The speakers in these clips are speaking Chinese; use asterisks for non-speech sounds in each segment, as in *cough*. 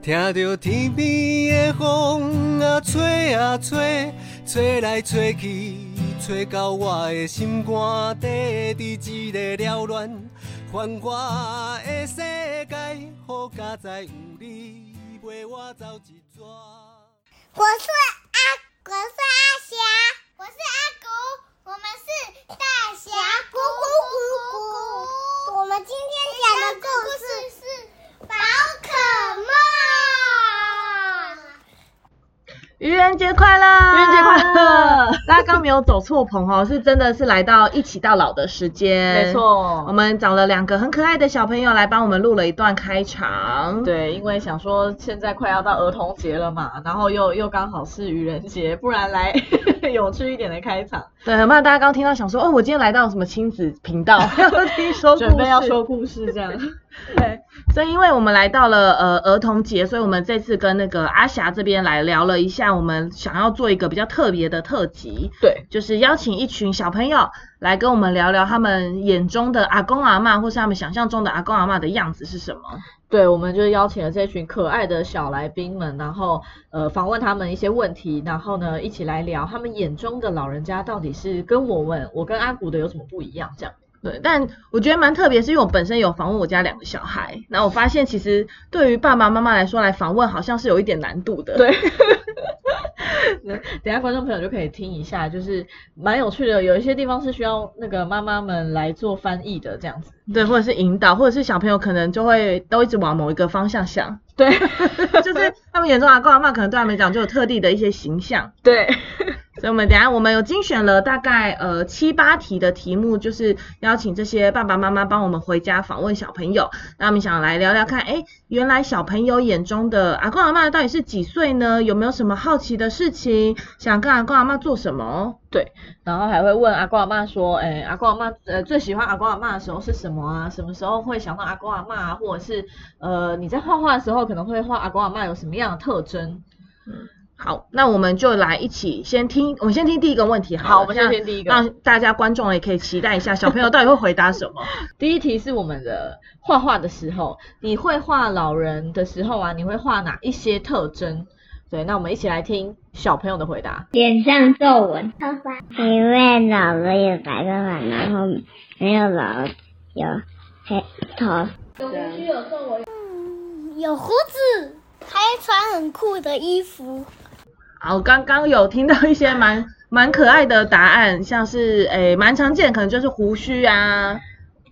听着天边的风啊吹啊吹，吹来吹去，吹到我的心肝底，伫一个缭乱繁华的世界，好佳哉有你陪我走一逝。我是阿，我是阿霞，我是阿古，我们是大侠姑姑姑姑。我们今天讲的故事是宝。愚人节快乐！愚人节快乐！大家刚没有走错棚哦，是真的是来到一起到老的时间。没错我们找了两个很可爱的小朋友来帮我们录了一段开场。对，因为想说现在快要到儿童节了嘛，然后又又刚好是愚人节，不然来 *laughs* 有趣一点的开场，对，很怕大家刚听到想说，哦，我今天来到什么亲子频道，*laughs* 要听说准备要说故事这样。*laughs* 对，所以因为我们来到了呃儿童节，所以我们这次跟那个阿霞这边来聊了一下，我们想要做一个比较特别的特辑，对，就是邀请一群小朋友来跟我们聊聊他们眼中的阿公阿嬷，或是他们想象中的阿公阿嬷的样子是什么。对，我们就邀请了这群可爱的小来宾们，然后呃访问他们一些问题，然后呢一起来聊他们眼中的老人家到底是跟我们，我跟阿古的有什么不一样这样。对，但我觉得蛮特别，是因为我本身有访问我家两个小孩，然后我发现其实对于爸爸妈妈来说来访问好像是有一点难度的。*laughs* *laughs* 对，等一下观众朋友就可以听一下，就是蛮有趣的，有一些地方是需要那个妈妈们来做翻译的这样子。对，或者是引导，或者是小朋友可能就会都一直往某一个方向想，*laughs* 对，就是他们眼中阿公阿嬷可能对他们讲就有特地的一些形象。对，所以我们等下我们有精选了大概呃七八题的题目，就是邀请这些爸爸妈妈帮我们回家访问小朋友。那我们想来聊聊看，哎，原来小朋友眼中的阿公阿嬷到底是几岁呢？有没有什么好奇的事情，想跟阿公阿嬷做什么？对，然后还会问阿公阿妈说，哎，阿公阿妈呃最喜欢阿公阿妈的时候是什么啊？什么时候会想到阿公阿妈啊？或者是呃你在画画的时候可能会画阿公阿妈有什么样的特征？好，那我们就来一起先听，我们先听第一个问题好了。好我们先听第一个让大家观众也可以期待一下，小朋友到底会回答什么。*laughs* 第一题是我们的画画的时候，你会画老人的时候啊，你会画哪一些特征？对，那我们一起来听小朋友的回答。脸上皱纹，头发，因为老了有白头发，然后没有老有黑头。有胡须有皱纹，有胡子，还穿很酷的衣服。好，我刚刚有听到一些蛮 *laughs* 蛮可爱的答案，像是诶蛮常见，可能就是胡须啊、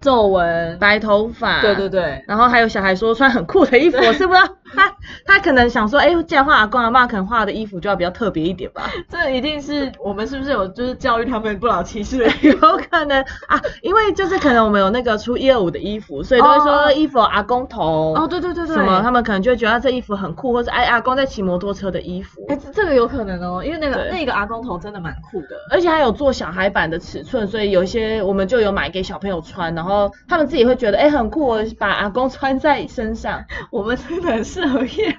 皱纹，白头发，对对。对，然后还有小孩说穿很酷的衣服，我是不知道他他可能想说，哎，既然画阿公阿妈，可能画的衣服就要比较特别一点吧，*laughs* 这一定是我们是不是有就是教育他们不老骑士的 *laughs* 有可能。啊，因为就是可能我们有那个出一二五的衣服，所以都会说哦。衣服阿公头哦，对对对对，什么，他们可能就会觉得这衣服很酷，或是哎阿公在骑摩托车的衣服，哎、这这个有可能哦，因为那个那个阿公头真的蛮酷的。而且还有做小孩版的尺寸，所以有一些我们就有买给小朋友穿，然后他们自己会觉得哎、很酷，我把阿公穿在身上。我们真的很适合夜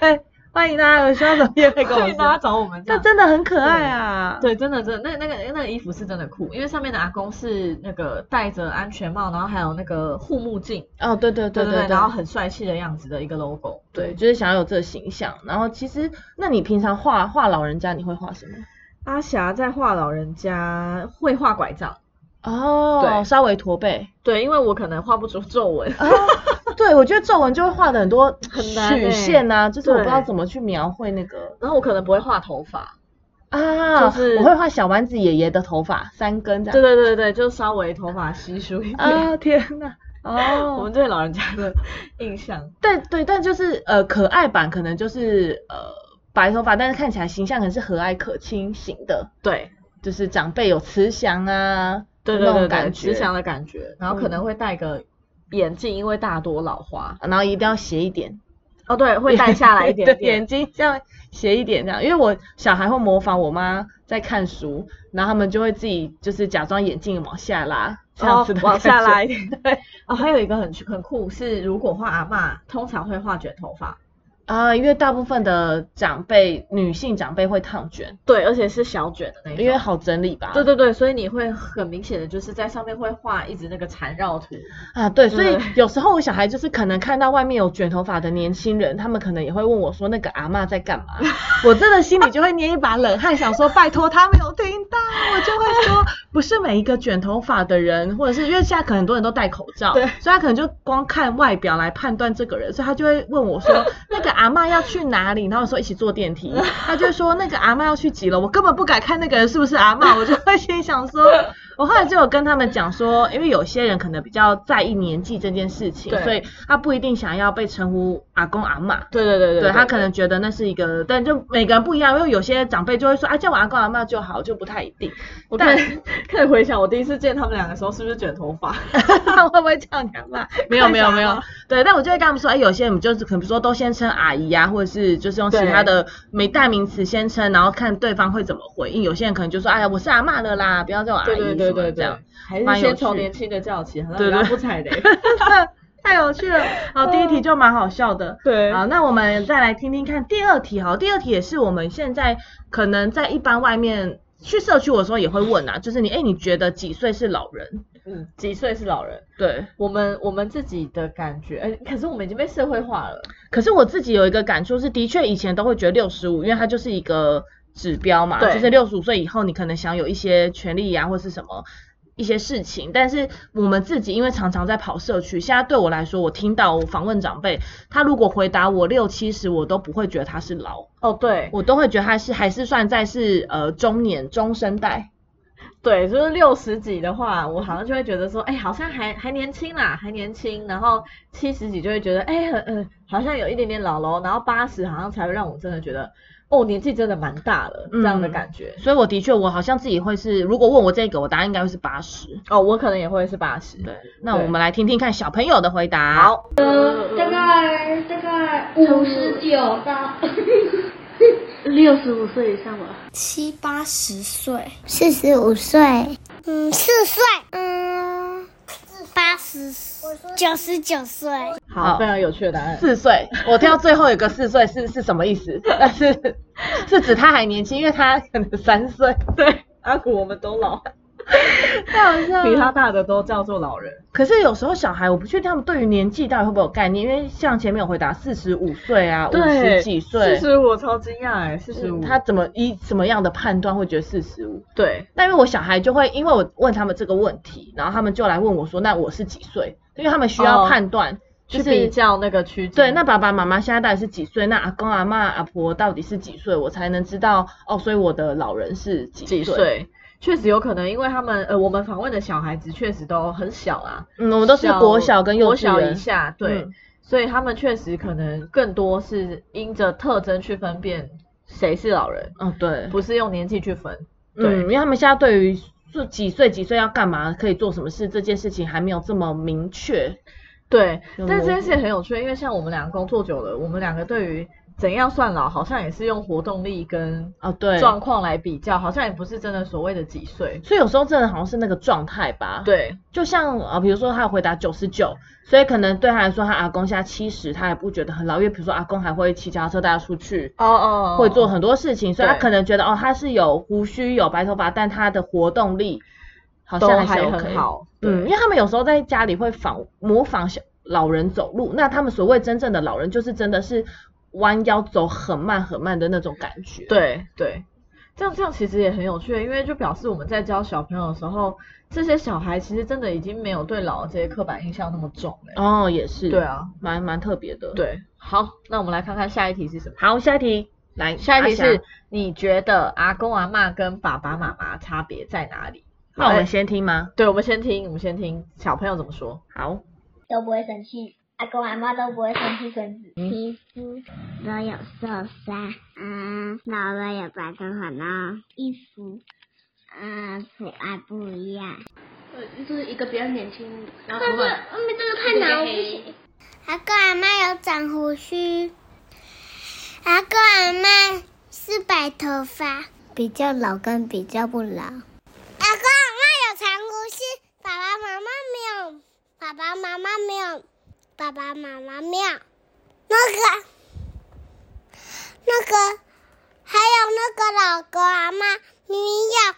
拍，*laughs* 欢迎大家有需要什么也可以跟我欢迎大家。找我们这。这真的很可爱啊！对，真的真的，那那个那个衣服是真的酷，因为上面的阿公是那个戴着安全帽，然后还有那个护目镜，哦，对对对对对然后很帅气的样子的一个 logo。对，就是想要有这个形象。然后其实，那你平常画画老人家，你会画什么？阿霞在画老人家会画拐杖，哦，对稍微驼背。对，因为我可能画不出皱纹。哦，对，我觉得皱纹就会画的很多 *laughs* 曲线啊，就是我不知道怎么去描绘那个然后我可能不会画头发，啊，就是我会画小丸子爷爷的头发，三根这样。对对对对，就稍微头发稀疏一点。啊，天哪！我哦，*laughs* 们对老人家的印象，对对，但就是呃，可爱版可能就是呃白头发，但是看起来形象可能是和蔼可亲型的，对就是长辈有慈祥啊，对对对对，那种感觉，慈祥的感觉，然后可能会戴个眼镜，因为大多老花。然后一定要斜一点，哦，对，会戴下来一 *laughs* 点眼。睛这样斜一点这样，因为我小孩会模仿我妈在看书，然后他们就会自己就是假装眼镜往下拉，这样子的、哦往下拉一点。*laughs* 对，哦，还有一个很很酷是，如果画阿嬷，通常会画卷头发。啊，因为大部分的长辈，女性长辈会烫卷，对，而且是小卷的那种。因为好整理吧。对对对，所以你会很明显的就是在上面会画一直那个缠绕图。啊，对，所以有时候我小孩就是可能看到外面有卷头发的年轻人，他们可能也会问我说那个阿嬷在干嘛，*laughs* 我真的心里就会捏一把冷汗，想说拜托他没有听到，我就会说不是每一个卷头发的人，或者是因为现在可能很多人都戴口罩，对所以他可能就光看外表来判断这个人，所以他就会问我说 *laughs* 那个阿嬷要去哪里，然后说一起坐电梯，*laughs* 他就说那个阿嬷要去几楼，我根本不敢看那个人是不是阿嬷，我就会心想说。我后来就有跟他们讲说，因为有些人可能比较在意年纪这件事情，所以他不一定想要被称呼阿公阿嬷。对对对对他可能觉得那是一个，但就每个人不一样，因为有些长辈就会说啊叫我阿公阿嬷就好，就不太一定。我可以可以回想我第一次见他们两个的时候，是不是卷头发？*laughs* 会不会叫你阿嬷？*laughs* 没有没有没有，对，但我就会跟他们说，哎，有些人就是可能说都先称阿姨啊，或者是就是用其他的没代名词先称，然后看对方会怎么回应。有些人可能就说，哎呀，我是阿嬷了啦，不要叫我阿姨对对对对对这样。，还是先从年轻的叫起，好像比较不踩雷。*laughs* 太有趣了，好，第一题就蛮好笑的。对好，那我们再来听听看第二题。好，第二题也是我们现在可能在一般外面去社区的时候也会问啊，就是你，哎，你觉得几岁是老人？嗯，几岁是老人？对，我们我们自己的感觉，哎，可是我们已经被社会化了。可是我自己有一个感触是，的确以前都会觉得六十五，因为它就是一个指标嘛，就是六十五岁以后你可能享有一些权利啊，或是什么。一些事情，但是我们自己因为常常在跑社区，现在对我来说，我听到我访问长辈，他如果回答我六七十，我都不会觉得他是老，哦，对我都会觉得他是还是算在是呃中年中生代。对，就是六十几的话，我好像就会觉得说，哎，好像还还年轻啦，还年轻。然后七十几就会觉得，哎，很嗯，好像有一点点老喽。然后八十好像才会让我真的觉得，哦，年纪真的蛮大了，这样的嗯感觉。所以我的确，我好像自己会是，如果问我这个，我答案应该会是八十。哦，我可能也会是八十。对，那我们来听听看小朋友的回答。，好，呃大概大概五十九到 *laughs* 六十五岁以上吧。七八十岁，四十五岁，嗯，四岁，嗯，八十，九十九岁，好，非常有趣的答案。四岁，我听到最后一个四岁是是什么意思？但是是指他还年轻，因为他可能三岁，对，阿古我们都老，*laughs* 太好笑了比他大的都叫做老人。可是有时候小孩，我不确定他们对于年纪到底会不会有概念，因为像前面有回答四十五岁啊，五十几岁四，十五，超惊讶哎，四十五。他怎么以什么样的判断会觉得四十五？对那因为我小孩就会，因为我问他们这个问题，然后他们就来问我说，那我是几岁？因为他们需要哦判断，就是去比较那个区间。对，那爸爸妈妈现在到底是几岁？那阿公阿嬷阿婆到底是几岁？我才能知道哦，所以我的老人是几几岁？确实有可能，因为他们呃，我们访问的小孩子确实都很小啊，嗯，我们都是国小跟幼小以。下，对，嗯所以他们确实可能更多是因着特征去分辨谁是老人，哦，对，不是用年纪去分。嗯，对因为他们现在对于是几岁几岁要干嘛，可以做什么事这件事情还没有这么明确。对，但是这件事情很有趣，因为像我们两个工作久了，我们两个对于怎样算老，好像也是用活动力跟啊，对，状况来比较，好像也不是真的所谓的几岁。所以有时候真的好像是那个状态吧。，对，就像啊，比如说他回答九十九，所以可能对他来说，他阿公现在七十，他也不觉得很老，因为比如说阿公还会骑脚踏车带他出去。哦哦会做很多事情，所以他可能觉得哦，他是有胡须、有白头发，但他的活动力好像还是 OK 很好。嗯，因为他们有时候在家里会仿模仿小老人走路，那他们所谓真正的老人，就是真的是弯腰走很慢很慢的那种感觉。，对对，这样这样其实也很有趣，因为就表示我们在教小朋友的时候，这些小孩其实真的已经没有对老的这些刻板印象那么重了。哦，也是，对，啊，蛮蛮特别的。，对，好，那我们来看看下一题是什么。好，下一题，来，下一题是，你觉得阿公阿妈跟爸爸妈妈差别在哪里？那我们哎先听吗？对，我们先听，我们先听小朋友怎么说。好，都不会生气，阿公阿妈都不会生气孙子。嗯皮肤都有受伤，嗯，老了有白头发呢，衣服，嗯，图案不一样。呃，就是一个比较年轻，然后外面这个太难，我不行。阿公阿妈有长胡须，阿公阿妈是白头发，比较老跟比较不老。阿公阿妈有长胡须，爸爸妈妈没有，爸爸妈妈没有，爸爸妈妈庙。那个那个还有那个老公阿妈，明明要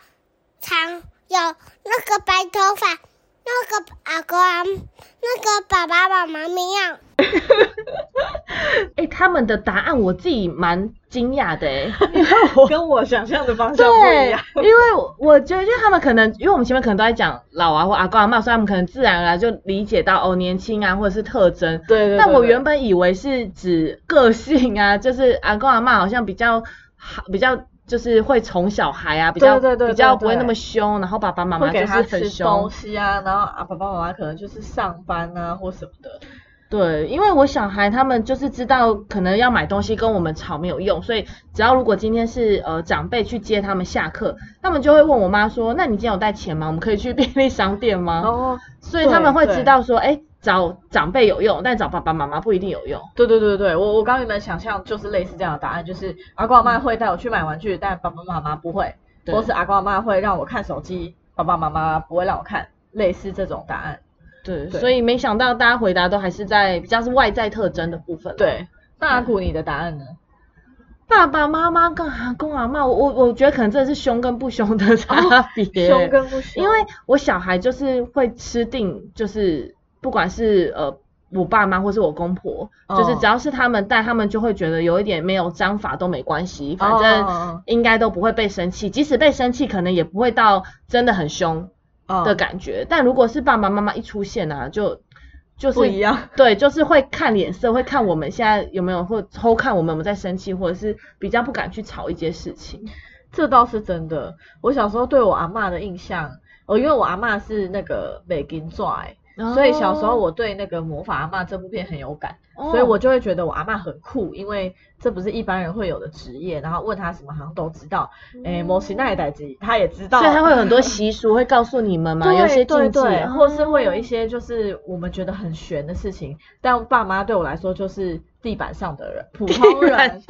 长有那个白头发，那个阿公阿那个爸爸妈妈一样。*laughs* 哎，他们的答案我自己蛮惊讶的哎，因为我跟我想象的方向不一样。因为我觉得，就他们可能，因为我们前面可能都在讲老啊或阿公阿妈，所以他们可能自然而然就理解到哦年轻啊或者是特征。对对。但我原本以为是指个性啊，就是阿公阿妈好像比较好，比较就是会宠小孩啊，比较比较不会那么凶，然后爸爸妈妈就是很凶。东西啊，然后啊爸爸妈妈可能就是上班啊或什么的。对，因为我小孩他们就是知道可能要买东西跟我们吵没有用，所以只要如果今天是呃长辈去接他们下课，他们就会问我妈说，那你今天有带钱吗？我们可以去便利商店吗？哦，所以他们会知道说，哎，找长辈有用，但找爸爸妈妈不一定有用。对对对对，我我刚原本想象就是类似这样的答案，就是阿公阿妈会带我去买玩具，但爸爸妈妈不会，或是阿公阿妈会让我看手机，爸爸妈妈不会让我看，类似这种答案。对，所以没想到大家回答都还是在比较是外在特征的部分。对，那阿古你的答案呢？爸爸妈妈跟阿公阿妈，我我我觉得可能真的是凶跟不凶的 *laughs* 差别。凶跟不凶。因为我小孩就是会吃定，就是不管是呃我爸妈或是我公婆，就是只要是他们带，他们就会觉得有一点没有章法都没关系，反正应该都不会被生气，即使被生气，可能也不会到真的很凶。的感觉，但如果是爸爸妈妈一出现啊，就就是不一样，*laughs* 对，就是会看脸色，会看我们现在有没有，或偷看我们有没有在生气，或者是比较不敢去吵一些事情。这倒是真的。我小时候对我阿妈的印象，哦，因为我阿妈是那个美金拽。所以小时候我对那个魔法阿妈这部片很有感，所以我就会觉得我阿妈很酷，因为这不是一般人会有的职业。然后问他什么好像都知道，诶，摩西奈代吉他也知道，所以他会有很多习俗会告诉你们嘛，有些禁忌，或是会有一些就是我们觉得很玄的事情，但爸妈对我来说就是。地板上的人，普通人，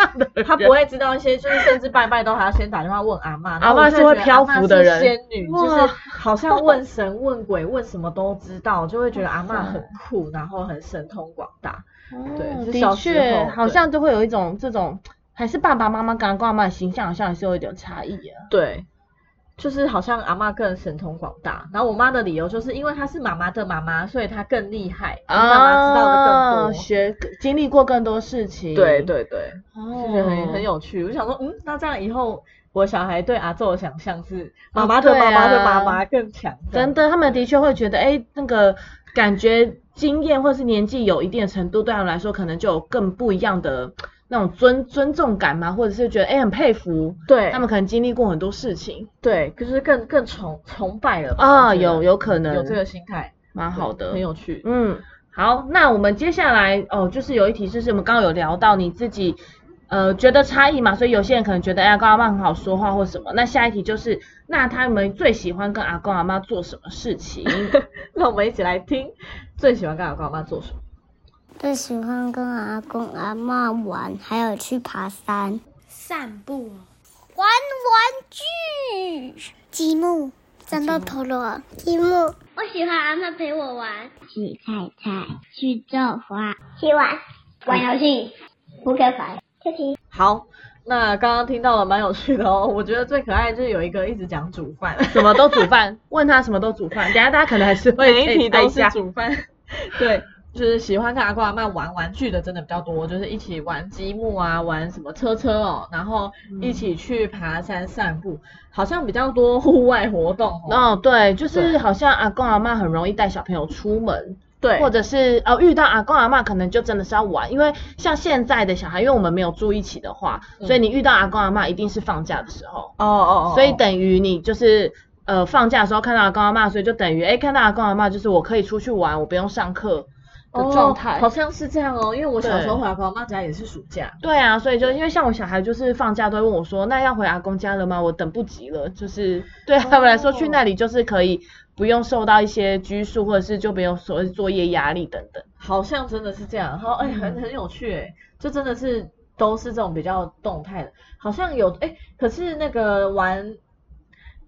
他不会知道一些，就是甚至拜拜都还要先打电话问阿妈。*laughs* 阿妈是会漂浮的人，仙女，就是好像问神问鬼问什么都知道，就会觉得阿妈很酷，然后很神通广大。对，的确，好像都会有一种这种，还是爸爸妈妈跟阿公阿妈的形象好像还是有一点差异啊。对。就是好像阿妈更神通广大，然后我妈的理由就是因为她是妈妈的妈妈，所以她更厉害，妈妈知道的更多，学经历过更多事情。对对对，就觉得很很有趣。我想说，嗯，那这样以后我小孩对阿宙的想象是妈妈的妈妈的妈妈更强。真的，他们的确会觉得，哎，那个感觉经验或是年纪有一定的程度，对他们来说可能就有更不一样的。那种尊尊重感嘛？或者是觉得哎很佩服，对，他们可能经历过很多事情，对，就是更更崇崇拜了啊，有有可能。有这个心态，蛮好的，很有趣，嗯，好，那我们接下来哦，就是有一题，就是我们刚刚有聊到你自己呃觉得差异嘛，所以有些人可能觉得哎阿公阿妈很好说话或什么，那下一题就是那他们最喜欢跟阿公阿妈做什么事情？*laughs* 那我们一起来听，最喜欢跟阿公阿妈做什么？最喜欢跟阿公阿妈玩，还有去爬山、散步、玩玩具、积木、战斗陀螺、积木。我喜欢阿妈陪我玩，去菜菜，去种花，去玩。玩游戏，扑克牌、好，那刚刚听到了蛮有趣的哦。*laughs* 我觉得最可爱就是有一个一直讲煮饭，*laughs* 什么都煮饭，*laughs* 问他什么都煮饭。等下大家可能还是会每一题都是煮饭，对。就是喜欢跟阿公阿妈玩玩具的，真的比较多。就是一起玩积木啊，玩什么车车哦，然后一起去爬山散步，好像比较多户外活动。哦，对，就是好像阿公阿妈很容易带小朋友出门，对，或者是哦遇到阿公阿妈可能就真的是要玩，因为像现在的小孩，因为我们没有住一起的话，所以你遇到阿公阿妈一定是放假的时候。哦哦哦。所以等于你就是呃放假的时候看到阿公阿妈，所以就等于哎看到阿公阿妈就是我可以出去玩，我不用上课。的状态好像是这样哦，因为我小时候回阿公阿妈家也是暑假。对啊，所以就因为像我小孩就是放假都会问我说，那要回阿公家了吗？我等不及了，就是对他们来说去那里就是可以不用受到一些拘束，或者是就没有所谓作业压力等等。好像真的是这样，然后哎，很很有趣哎，就真的是都是这种比较动态的，好像有哎，可是那个玩。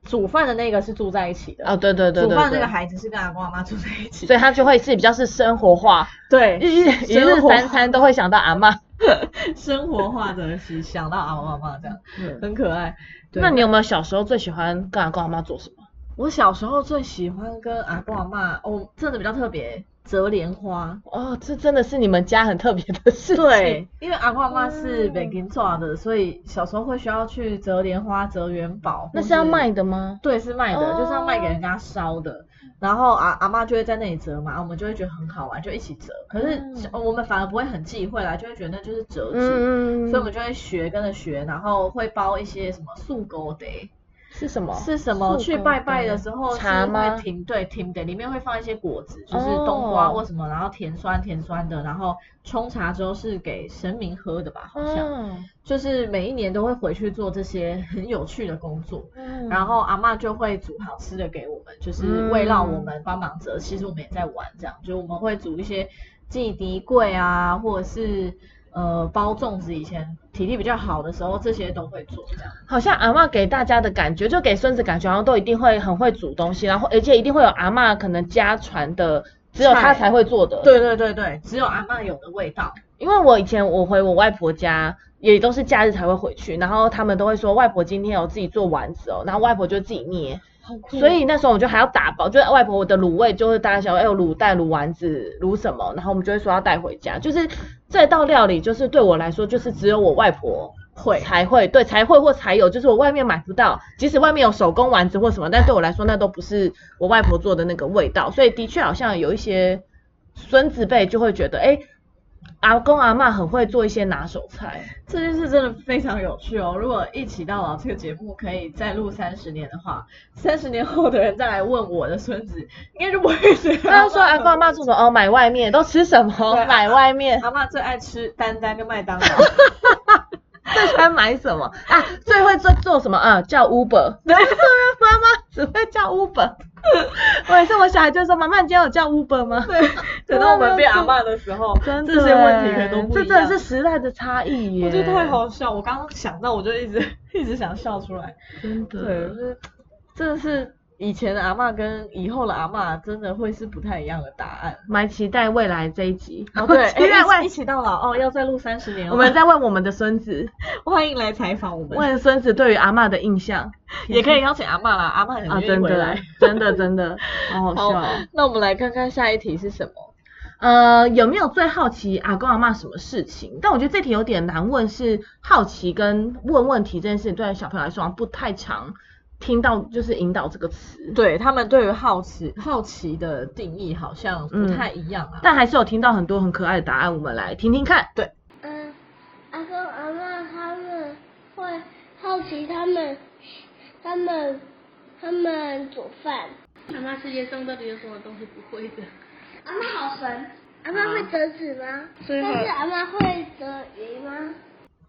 煮饭的那个是住在一起的哦，对对对，煮饭那个孩子是跟阿公阿妈住在一起，所以他就会是比较是生活化，对，*laughs* 一一日三餐都会想到阿妈，*laughs* 生活化的是想到阿公阿妈这样，*laughs* 很可爱。那你有没有小时候最喜欢跟阿公阿妈做什么？我小时候最喜欢跟阿公阿妈，哦，真的比较特别，折莲花。哦，这真的是你们家很特别的事情。对，因为阿公阿妈是北京做的，所以小时候会需要去折莲花、折元宝。那是要卖的吗？对，是卖的，哦就是要卖给人家烧的。然后阿阿妈就会在那里折嘛，我们就会觉得很好玩，就一起折。可是小我们反而不会很忌讳啦，就会觉得那就是折纸，所以我们就会学跟着学，然后会包一些什么素狗的。是什么？是什么？素狗去拜拜的的时候是茶会停对停的，里面会放一些果子，就是哦冬瓜或什么，然后甜酸甜酸的，然后冲茶之后是给神明喝的吧，好像。嗯就是每一年都会回去做这些很有趣的工作，嗯然后阿嬷就会煮好吃的给我们，就是为让我们帮忙折。其实我们也在玩这样，就我们会煮一些祭迪柜啊，或者是呃包粽子。以前体力比较好的时候，这些都会做这样。好像阿嬷给大家的感觉，就给孙子感觉好像都一定会很会煮东西，然后而且一定会有阿嬷可能家传的，只有他才会做的。，对对对对，只有阿嬷有的味道。因为我以前我回我外婆家，也都是假日才会回去，然后他们都会说外婆今天有自己做丸子哦，然后外婆就自己捏，所以那时候我就还要打包，就是外婆的卤味就是大家想要哎有卤蛋、卤丸子、卤什么，然后我们就会说要带回家，就是这道料理就是对我来说就是只有我外婆会才会，对才会或才有，就是我外面买不到，即使外面有手工丸子或什么，但对我来说那都不是我外婆做的那个味道，所以的确好像有一些孙子辈就会觉得，哎，阿公阿嬷很会做一些拿手菜，这件事真的非常有趣哦！如果一起到老这个节目可以再录三十年的话，三十年后的人再来问我的孙子，应该就不会觉得 *laughs* 他就说阿公阿嬷做什么 *laughs* 哦，买外面都吃什么对，买外面，阿妈最爱吃丹丹跟麦当劳。最喜欢买什么啊？最会做做什么啊？叫 Uber，对，*laughs* 妈妈只会叫 Uber。*laughs* 我也是，我小孩就说妈妈，你今天有叫 Uber 吗？对，*laughs* 等到我们变阿妈的时候，真的这些问题可能都不。这真的是时代的差异耶。我觉得太，好笑，我刚刚想到我就一直 *laughs* 一直想笑出来。真对，的。就是真的是以前的阿嬷跟以后的阿嬷真的会是不太一样的答案。蛮期待未来这一集。哦，对，期待哎一未起一起到老哦，要再录三十年哦。我们在问我们的孙子，*laughs* 欢迎来采访我们，问孙子对于阿嬷的印象也可以邀请阿嬷啦，阿嬷很啊，愿意回来。，真的，真的，*laughs* 好好笑哦。那我们来看看下一题是什么？呃，有没有最好奇阿公阿嬷什么事情？但我觉得这题有点难问，是好奇跟问问题这件事情对小朋友来说不太常听到，就是引导这个词。对他们对于好奇好奇的定义好像不太一样啊。但还是有听到很多很可爱的答案，我们来听听看。对，嗯，阿公阿妈他们会好奇他们，他们，他们煮饭。阿妈世界上到底有什么东西不会的？阿妈好神，阿妈会折纸吗？但是阿妈会折鱼吗？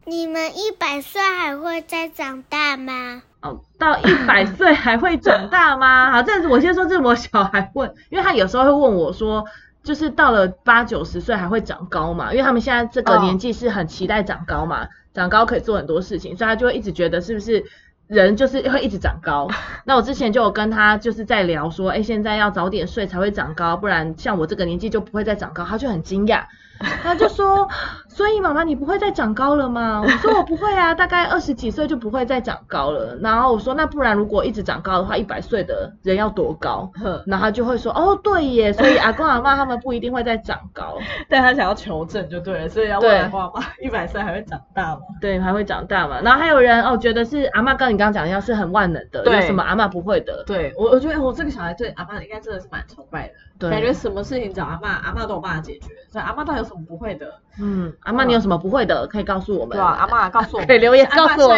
你们一百岁还会再长大吗？哦，到一百岁还会长大吗？*laughs* 好，这是我先说，这是我小孩问，因为他有时候会问我说，就是到了八九十岁还会长高嘛？因为他们现在这个哦年纪是很期待长高嘛，长高可以做很多事情，所以他就会一直觉得是不是人就是会一直长高。*laughs* 那我之前就有跟他就是在聊说，哎，现在要早点睡才会长高，不然像我这个年纪就不会再长高。他就很惊讶，*laughs* 他就说，所以妈妈你不会再长高了吗？*laughs* 我说我不会啊，大概二十几岁就不会再长高了。然后我说那不然如果一直长高的话，一百岁的人要多高？呵然后他就会说，哦对耶，所以阿公阿妈他们不一定会再长高，*laughs* 但他想要求证就对了，所以要对问阿公阿妈，一百岁还会长大吗？对，还会长大嘛。然后还有人哦觉得是阿妈跟你刚刚讲一样是很万能的，对有什么阿妈不会的？对我，我觉得我这个小孩对阿妈应该真的是蛮崇拜的，对感觉什么事情找阿妈，阿妈都有办法解决。所以阿妈到底有什么不会的？嗯，阿妈你有什么不会的，可以告诉我们。对啊，阿妈告诉我们，*laughs* 可以留言告诉我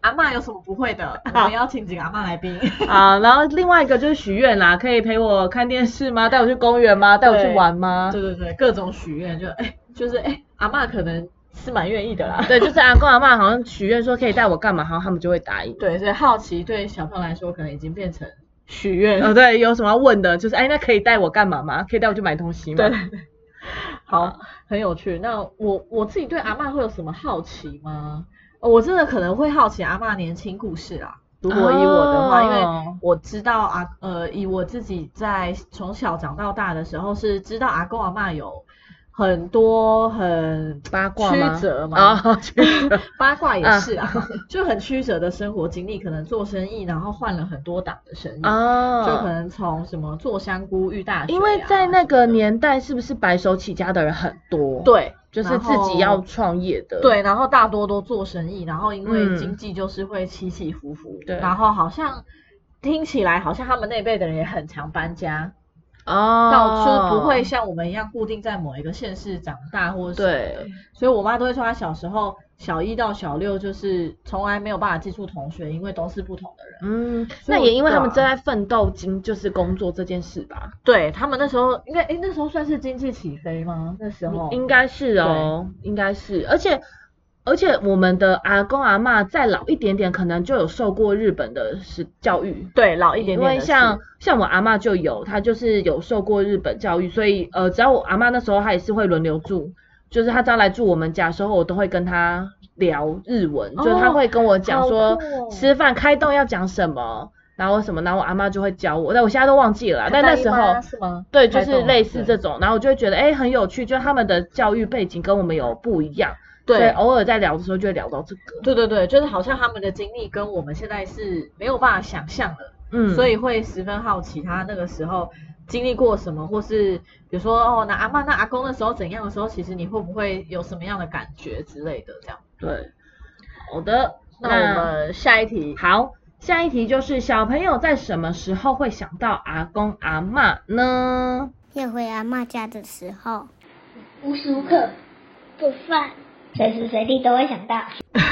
阿妈有什么不会的？*laughs* 我们邀请几个阿妈来宾。啊，*laughs* 然后另外一个就是许愿啦，可以陪我看电视吗？带我去公园吗？带我去玩吗？对对对，各种许愿，就哎，就是哎，阿妈可能是蛮愿意的啦。对，就是阿公阿妈好像许愿说可以带我干嘛，然后他们就会答应。对，所以好奇对小朋友来说，可能已经变成许愿。哦，对，有什么要问的，就是哎，那可以带我干嘛吗？可以带我去买东西吗？对对对，*laughs* 好，很有趣。那我我自己对阿嬷会有什么好奇吗？呃我真的可能会好奇阿嬷年轻故事啊。如果以我的话，哦因为我知道啊，呃，以我自己在从小长到大的时候，是知道阿公阿嬷有很多很八卦吗？曲折嘛，*laughs* 八卦也是啊，*laughs* 就很曲折的生活经历，可能做生意，然后换了很多档的生意，哦，就可能从什么做香菇遇大因为在那个年代，是不是白手起家的人很多？，对，就是自己要创业的。，对，然后大多都做生意，然后因为嗯。经济就是会起起伏伏，对。然后好像听起来好像他们那辈的人也很常搬家，哦，到处不会像我们一样固定在某一个县市长大或者什么的对，所以我妈都会说她小时候小一到小六就是从来没有办法记住同学，因为都是不同的人。嗯，那也因为他们正在奋斗经就是工作这件事吧，对他们那时候应该，诶，那时候算是经济起飞吗？那时候应该是哦，应该是，而且。而且我们的阿公阿嬷再老一点点，可能就有受过日本的是教育，对老一点因点因，为像像我阿嬷就有，她就是有受过日本教育，所以呃，只要我阿嬷那时候她也是会轮流住，就是她只要来住我们家的时候，我都会跟她聊日文，哦就是她会跟我讲说哦。吃饭开动要讲什么，然后什么，然后我阿嬷就会教我，但我现在都忘记了啦，但那时候是吗？对，就是类似这种，然后我就会觉得哎、很有趣，就是他们的教育背景跟我们有不一样，所以对偶尔在聊的时候就会聊到这个，对对对，就是好像他们的经历跟我们现在是没有办法想象的，嗯，所以会十分好奇他那个时候经历过什么，或是比如说哦，那阿嬷那阿公那时候怎样的时候，其实你会不会有什么样的感觉之类的这样。对，好的，那我们下一题，好，下一题就是小朋友在什么时候会想到阿公阿嬷呢？要回阿嬷家的时候，无时无刻做饭，随时随地都会想到。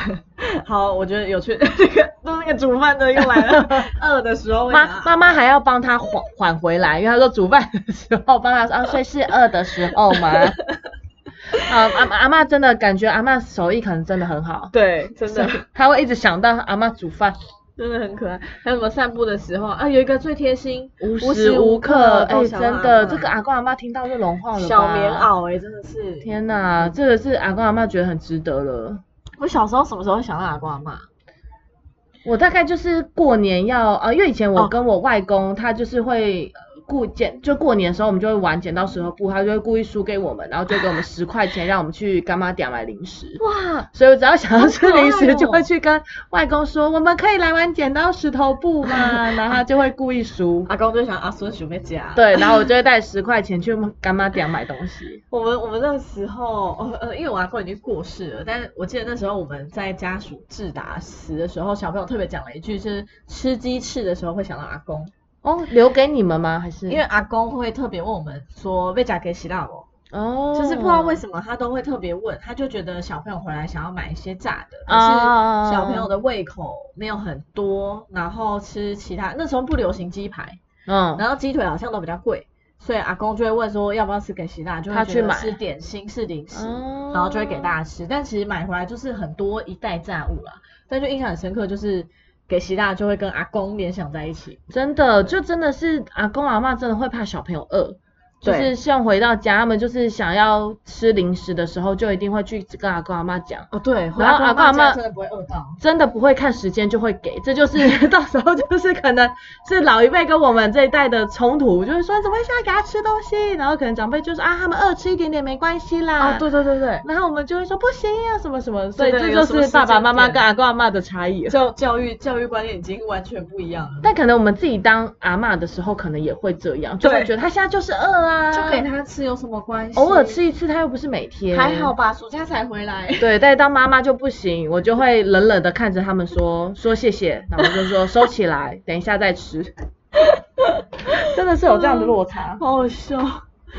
*laughs* 好，我觉得有趣，那个都那个煮饭的又来了，*laughs* 饿的时候妈妈妈还要帮他缓缓回来，因为他说煮饭的时候帮他说，*laughs* 啊，所以是饿的时候吗？啊，阿阿妈真的感觉阿嬷手艺可能真的很好，对，真的。他会一直想到阿嬷煮饭，真的很可爱。还有什么散步的时候啊，有一个最贴心，无时时无刻，哎、真的，这个阿公阿妈听到就融化了小棉，袄哎、真的是。天哪，这个是阿公阿妈觉得很值得了。我小时候什么时候想到阿公阿妈？我大概就是过年要啊，因为以前我哦跟我外公，他就是会呃故剪，就过年的时候我们就会玩剪刀石头布，他就会故意输给我们，然后就给我们十块钱，让我们去干妈店买零食。哇，所以我只要想要吃零食，就会去跟外公说，我们可以来玩剪刀石头布吗？*laughs* 然后他就会故意输。阿公就想阿孙准备夹。，对，然后我就会带十块钱去干妈店买东西。*laughs* 我们我们那个时候，哦呃，因为我阿公已经过世了，但是我记得那时候我们在家属致答词的时候，小朋友特别讲了一句，就是吃鸡翅的时候会想到阿公，哦，留给你们吗？还是？因为阿公会特别问我们说被夹给希腊哦？哦，就是不知道为什么他都会特别问，他就觉得小朋友回来想要买一些炸的，可哦是小朋友的胃口没有很多，然后吃其他那时候不流行鸡排，嗯，然后鸡腿好像都比较贵，所以阿公就会问说要不要吃给希腊，就会觉得他去买。是点心是零食，哦。然后就会给大家吃，但其实买回来就是很多一袋炸物啦，但就印象很深刻，就是给希腊就会跟阿公联想在一起，真的，就真的是阿公阿妈真的会怕小朋友饿，就对是像回到家，他们就是想要吃零食的时候，就一定会去跟阿公阿妈讲，哦对，然后阿公阿妈真的不会饿到。真的不会看时间就会给，这就是 *laughs* 到时候就是可能是老一辈跟我们这一代的冲突，就是说怎么会想要给他吃东西，然后可能长辈就说啊他们饿吃一点点没关系啦，哦，对对对对，然后我们就会说不行啊什么什么，所以这就是爸爸妈妈跟阿公阿妈的差异了。教教育教育观念已经完全不一样了，但可能我们自己当阿嬷的时候，可能也会这样，就会觉得他现在就是饿啊，就给他吃有什么关系？偶尔吃一次，他又不是每天，还好。吧，暑假才回来。对，但是当妈妈就不行，我就会冷冷的看着他们说说谢谢，然后我就说收起来，等一下再吃。*laughs* 真的是有这样的落差。*laughs* 好好笑。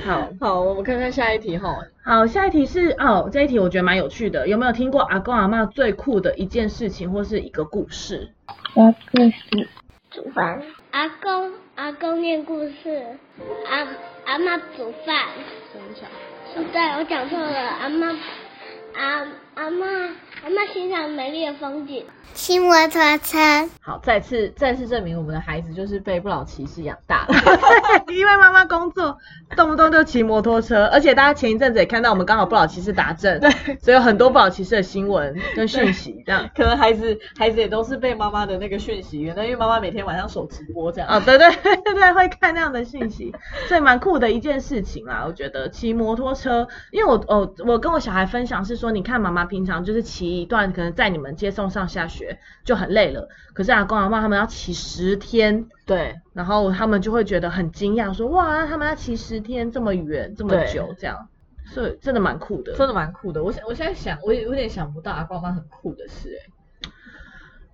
好好，我们看看下一题哈。好，下一题是哦，这一题我觉得蛮有趣的，有没有听过阿公阿妈最酷的一件事情或是一个故事？我故事，煮饭。阿公阿公念故事，阿阿妈煮饭。对，我讲错了，阿妈阿阿妈阿妈欣赏美丽的风景。骑摩托车。好，再次再次证明我们的孩子就是被不老骑士养大了。*laughs* 因为妈妈工作动不动就骑摩托车，而且大家前一阵子也看到我们刚好不老骑士打阵，对，所以有很多不老骑士的新闻跟讯息这样。可能孩子孩子也都是被妈妈的那个讯息源的，因为妈妈每天晚上手直播这样。啊、对 *laughs* 对对对，会看那样的讯息，所以蛮酷的一件事情啦。我觉得骑摩托车，因为我哦，我跟我小孩分享是说，你看妈妈平常就是骑一段，可能在你们接送上下学就很累了，可是阿公阿妈他们要骑十天，对，然后他们就会觉得很惊讶，说哇，他们要骑十天这么远这么久这样，所以真的蛮酷的。真的蛮酷的。我现我现在想，我也有点想不到阿公阿妈很酷的事哎、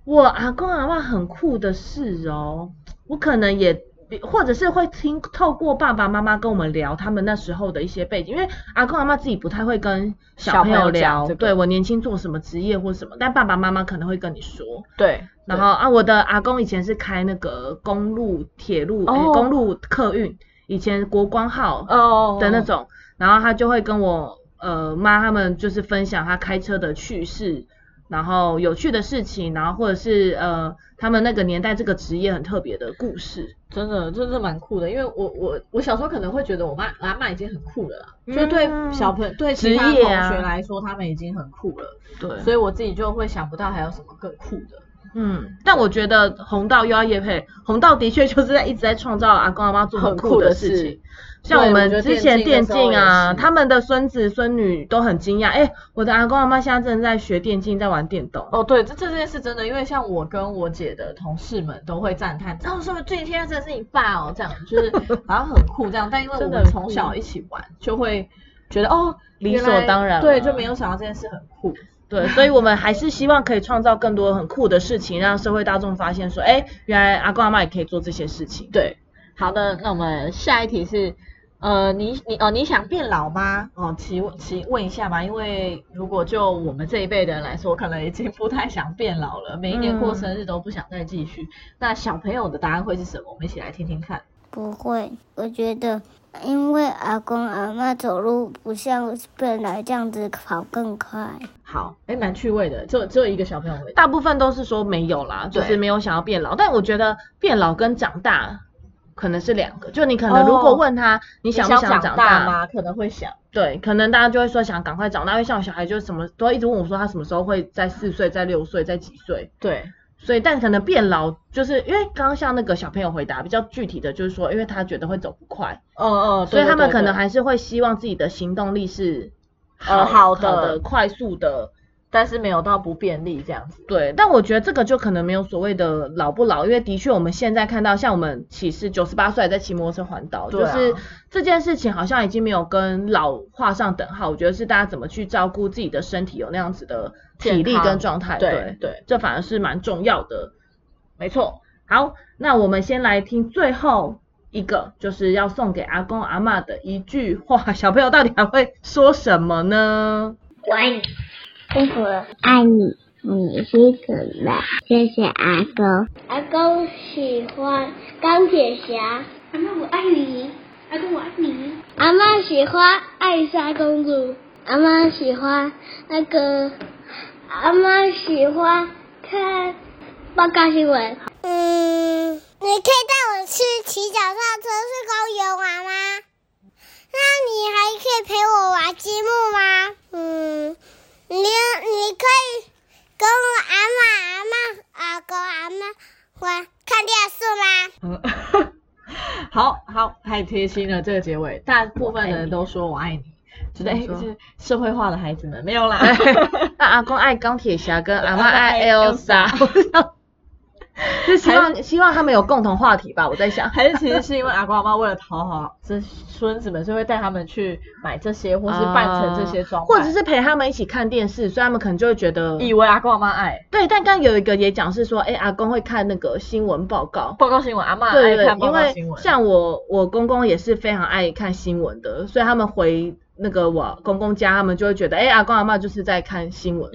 我阿公阿妈很酷的事哦，我可能也或者是会听透过爸爸妈妈跟我们聊他们那时候的一些背景，因为阿公阿妈自己不太会跟小朋友友聊，讲这个对我年轻做什么职业或什么，但爸爸妈妈可能会跟你说。对，然后啊，我的阿公以前是开那个公路、铁路、公路客运，以前国光号哦的那种，然后他就会跟我呃妈他们就是分享他开车的趣事，然后有趣的事情，然后或者是呃他们那个年代这个职业很特别的故事。真的真的蛮酷的，因为我我我小时候可能会觉得我妈阿妈已经很酷了啦，就对嗯小朋友对其他同学来说，他们已经很酷了，对。所以我自己就会想不到还有什么更酷的。嗯，但我觉得红道又要叶配，红道的确就是在一直在创造阿公阿妈做很酷酷的事事情。像我们之前电电竞啊，他们的孙子孙女都很惊讶，哎、我的阿公阿妈现在正在学电竞，在玩电动。哦，对，这这件事真的，因为像我跟我姐的同事们都会赞叹，哦，说最近现在真的是你爸哦，这样就是 *laughs* 好像很酷这样，但因为我们从小一起玩，就会觉得哦，理所当然对，就没有想到这件事很酷。对，所以我们还是希望可以创造更多很酷的事情，让社会大众发现说，哎、原来阿公阿妈也可以做这些事情。对，好的，那我们下一题是，呃，你你哦，你想变老吗？哦，提问请问一下吧，因为如果就我们这一辈的人来说，可能已经不太想变老了，每一年过嗯生日都不想再继续。那小朋友的答案会是什么？我们一起来听听看。不会，我觉得，因为阿公阿妈走路不像本来这样子跑更快。好，哎，蛮趣味的，只有只有一个小朋友。大部分都是说没有啦，就是没有想要变老。但我觉得变老跟长大可能是两个，就你可能如果问他、你你想不想长大吗？可能会想。对，可能大家就会说想赶快长大，因为像我小孩就什么都会一直问我说他什么时候会在四岁、在六岁、在几岁。对，所以，但可能变老，就是因为刚刚像那个小朋友回答比较具体的，就是说，因为他觉得会走不快，嗯嗯，所以他们可能还，是会希望自己的行动力是呃好的、快速的。但是没有到不便利这样子。对，但我觉得这个就可能没有所谓的老不老，因为的确我们现在看到，像我们骑士九十八岁还在骑摩托车环岛，啊就是这件事情好像已经没有跟老画上等号。我觉得是大家怎么去照顾自己的身体，有那样子的体力跟状态。对对对，这反而是蛮重要的。没错，好，那我们先来听最后一个，就是要送给阿公阿嬷的一句话。小朋友到底还会说什么呢？我爱你，我爱你，你辛苦了。谢谢阿公。阿公喜欢钢铁侠。阿妈我爱你，阿公我爱你。阿妈喜欢艾莎公主。阿妈喜欢那个，阿妈喜欢看报告新闻。嗯，你可以带我去骑脚踏车去公园玩吗？那你还可以陪我玩积木吗？嗯，你你可以跟我阿妈、阿妈、阿公、阿妈玩看电视吗？*laughs* 嗯，好好，太贴心了，这个结尾，大部分的人都说我爱你，觉得哎，是社会化的孩子们没有啦。那阿公爱钢铁侠，跟阿妈阿嬷爱爱 *laughs* Elsa，我想是希望希望他们有共同话题吧，我在想。还是其实是因为阿公阿妈为了讨好这孙子们，所以会带他们去买这些，或是扮成这些装扮，或者是陪他们一起看电视，所以他们可能就会觉得，以为阿公阿妈爱对。但刚刚有一个也讲是说，哎，阿公会看那个新闻报告，报告新闻，阿妈爱看报因告新闻，为像我我公公也是非常爱看新闻的，所以他们回那个我公公家，他们就会觉得，哎，阿公阿妈就是在看新闻。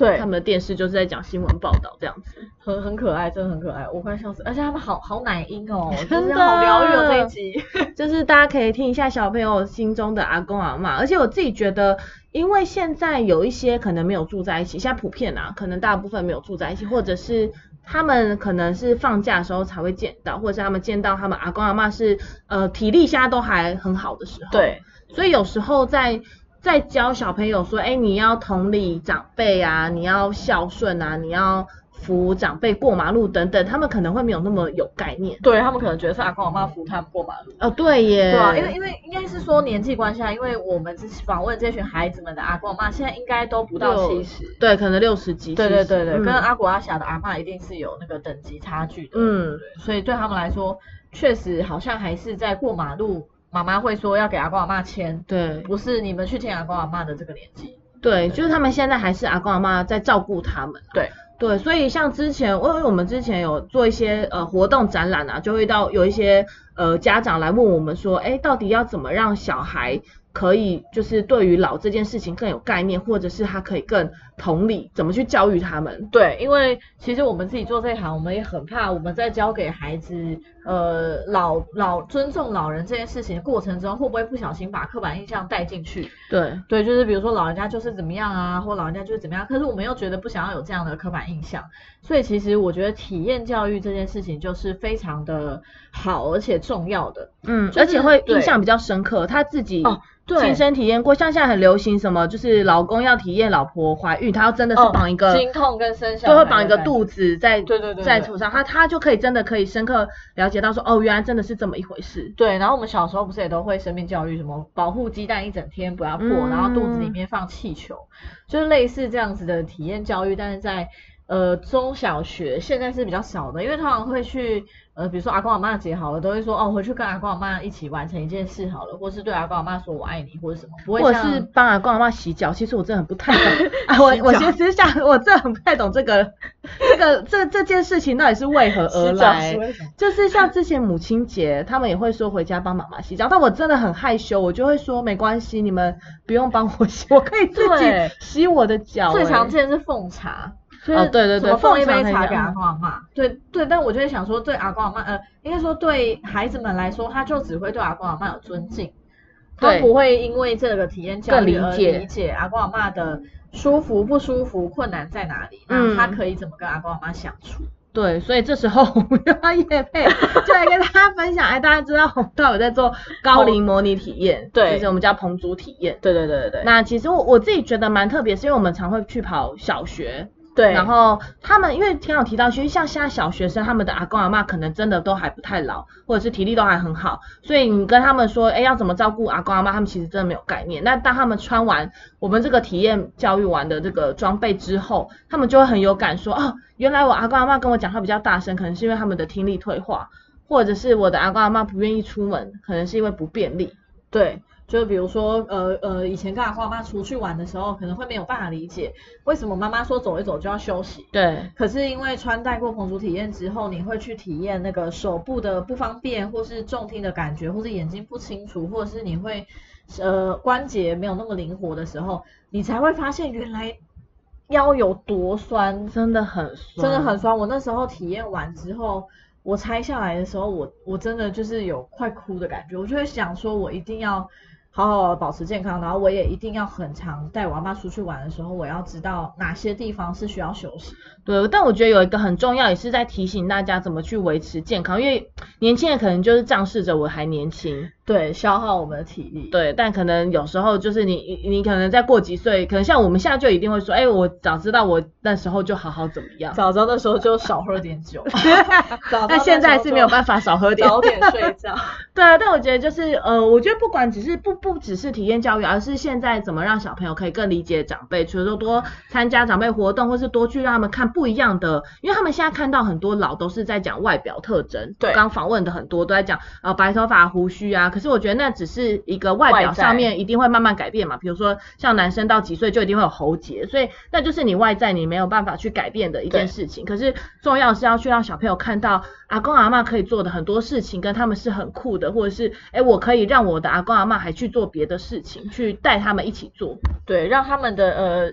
对。他们的电视就是在讲新闻报道这样子。很很可爱，真的很可爱，我快笑死，而且他们好好奶音哦，*laughs* 真的好疗愈哦这一集。*laughs* 就是大家可以听一下小朋友心中的阿公阿嬷，而且我自己觉得，因为现在有一些可能没有住在一起，现在普遍啊，可能大部分没有住在一起，或者是他们可能是放假的时候才会见到，或者是他们见到他们阿公阿嬷是呃体力现在都还很好的时候，，对，所以有时候在在教小朋友说，哎，你要同理长辈啊，你要孝顺啊，你要扶长辈过马路等等，他们可能会没有那么有概念。对他们可能觉得是阿公阿妈扶他们过马路。哦，对耶，对啊，因为因为应该是说年纪关系啊，因为我们之前访问这群孩子们的阿公阿妈，现在应该都不到七十。对，可能六十几，对对对对，70跟嗯阿古阿霞的阿妈一定是有那个等级差距的。嗯，所以对他们来说，确实好像还是在过马路，妈妈会说要给阿公阿妈签，对不是你们去听阿公阿妈的这个年纪。对，就是他们现在还是阿公阿妈在照顾他们。对对，所以像之前，因为我们之前有做一些呃活动展览啊，就会到有一些呃家长来问我们说，哎，到底要怎么让小孩可以就是对于老这件事情更有概念，或者是他可以更同理，怎么去教育他们？对，因为其实我们自己做这一行，我们也很怕我们在教给孩子呃老老尊重老人这件事情的过程中，会不会不小心把刻板印象带进去？对对，就是比如说老人家就是怎么样啊，或老人家就是怎么样，可是我们又觉得不想要有这样的刻板印象，所以其实我觉得体验教育这件事情就是非常的好而且重要的。嗯，就是而且会印象比较深刻，他自己哦亲身体验过，像现在很流行什么，就是老公要体验老婆怀孕，他要真的是哦绑一个。经痛跟生小就会绑一个肚子在对对对对在头上，他他就可以真的可以深刻了解到说，哦，原来真的是这么一回事。对，然后我们小时候不是也都会生命教育，什么保护鸡蛋一整天不要破，嗯然后肚子里面放气球，就是类似这样子的体验教育，但是在呃中小学现在是比较少的，因为通常会去呃比如说阿公阿妈节好了，都会说哦回去跟阿公阿妈一起完成一件事好了，或是对阿公阿妈说我爱你或者什么，不会或者是帮阿公阿妈洗脚，其实我真的很不太懂。*laughs* 啊、我我先私下，我真的很不太懂这个这个这这件事情到底是为何而来。就是像之前母亲节，他们也会说回家帮妈妈洗脚，但我真的很害羞，我就会说没关系，你们不用帮我洗，我可以自己洗我的脚、最欸常见是奉茶。就是哦对对对奉一杯茶给阿公阿妈，对对，但我就会想说，对阿公阿妈，呃，应该说对孩子们来说，他就只会对阿公阿妈有尊敬，他不会因为这个体验教更育而理解理解阿公阿妈的舒服不舒服、困难在哪里，嗯那他可以怎么跟阿公阿妈相处？对，所以这时候 *laughs* 我们就要叶配，就来跟大家分享。哎，大家知道我们都有在做高龄模拟体验，对就是我们叫棚主体验。对对对对对，那其实我我自己觉得蛮特别，是因为我们常会去跑小学，对，然后他们因为刚好提到，其实像现在小学生，他们的阿公阿妈可能真的都还不太老，或者是体力都还很好，所以你跟他们说，哎，要怎么照顾阿公阿妈，他们其实真的没有概念。那当他们穿完我们这个体验教育完的这个装备之后，他们就会很有感说，哦，原来我阿公阿妈跟我讲话比较大声，可能是因为他们的听力退化，或者是我的阿公阿妈不愿意出门，可能是因为不便利。对，就比如说，呃呃，以前跟阿公阿妈出去玩的时候，可能会没有办法理解为什么妈妈说走一走就要休息。对，可是因为穿戴过棚主体验之后，你会去体验那个手部的不方便，或是重听的感觉，或是眼睛不清楚，或者是你会呃关节没有那么灵活的时候，你才会发现原来腰有多酸，真的很酸，真的很酸。我那时候体验完之后，我拆下来的时候，我我真的就是有快哭的感觉。我就会想说，我一定要好好保持健康，然后我也一定要很常带我阿妈出去玩的时候，我要知道哪些地方是需要休息。对，但我觉得有一个很重要，也是在提醒大家怎么去维持健康，因为年轻人可能就是仗势着我还年轻，对，消耗我们的体力。对，但可能有时候就是你你你可能再过几岁，可能像我们现在就一定会说，哎，我早知道我那时候就好好怎么样，早知道那时候就少喝点酒，*laughs* 但 *laughs* 现在是没有办法法少喝点，早点睡觉。*laughs* 对啊，但我觉得就是呃，我觉得不管只是不不只是体验教育，而是现在怎么让小朋友可以更理解长辈，除了说多参加长辈活动，或是多去让他们看不一样的，因为他们现在看到很多老都是在讲外表特征，对。刚访问的很多都在讲呃白头发、胡须啊，可是我觉得那只是一个外表上面一定会慢慢改变嘛，比如说像男生到几岁就一定会有喉结，所以那就是你外在你没有办法去改变的一件事情，可是重要是要去让小朋友看到阿公阿妈可以做的很多事情，跟他们是很酷的，或者是哎，我可以让我的阿公阿妈还去做别的事情，去带他们一起做。对，让他们的呃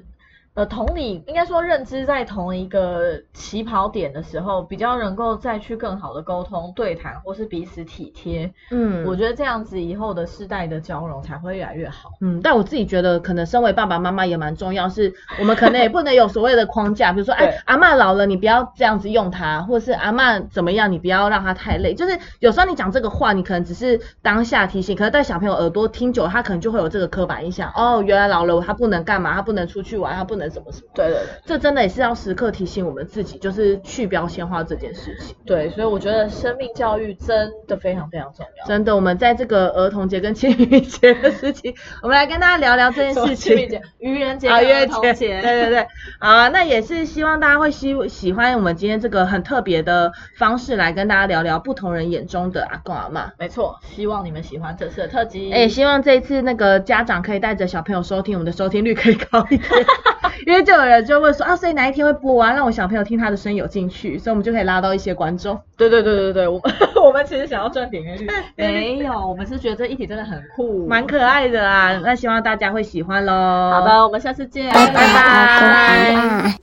呃，同理，应该说认知在同一个起跑点的时候，比较能够再去更好的沟通、对谈，或是彼此体贴。嗯，我觉得这样子以后的世代的交融才会越来越好。嗯，但我自己觉得，可能身为爸爸妈妈也蛮重要，是我们可能也不能有所谓的框架，比如说，*laughs* 哎，阿嬷老了，你不要这样子用她，或者是阿嬷怎么样，你不要让她太累。就是有时候你讲这个话，你可能只是当下提醒，可是在小朋友耳朵听久了，他可能就会有这个刻板印象，哦，原来老了他不能干嘛，他不能出去玩，他不能什么什么。对对对。这真的也是要时刻提醒我们自己，就是去标签化这件事情。对，所以我觉得生命教育真的非常非常重要。真的，我们在这个儿童节跟清明节的事情，我们来跟大家聊聊这件事情。*laughs* 清明节、愚人节、儿童节，对对对，好啊，那也是希望大家会喜喜欢我们今天这个很特别的方式来跟大家聊聊不同人眼中的阿公阿妈。没错，希望你们喜欢这次的特辑。哎、希望这一次那个家长可以带着小朋友收听，我们的收听率可以高一点，*laughs* 因为就有人就问说啊，所以哪一天会播啊，让我小朋友听他的声音有进去，所以我们就可以拉到一些观众。对对对对对，我们 *laughs* 我们其实想要赚点阅率，没有，我们是觉得这一题真的很酷，蛮可爱的啊，那希望大家会喜欢喽。好的，我们下次见，拜拜，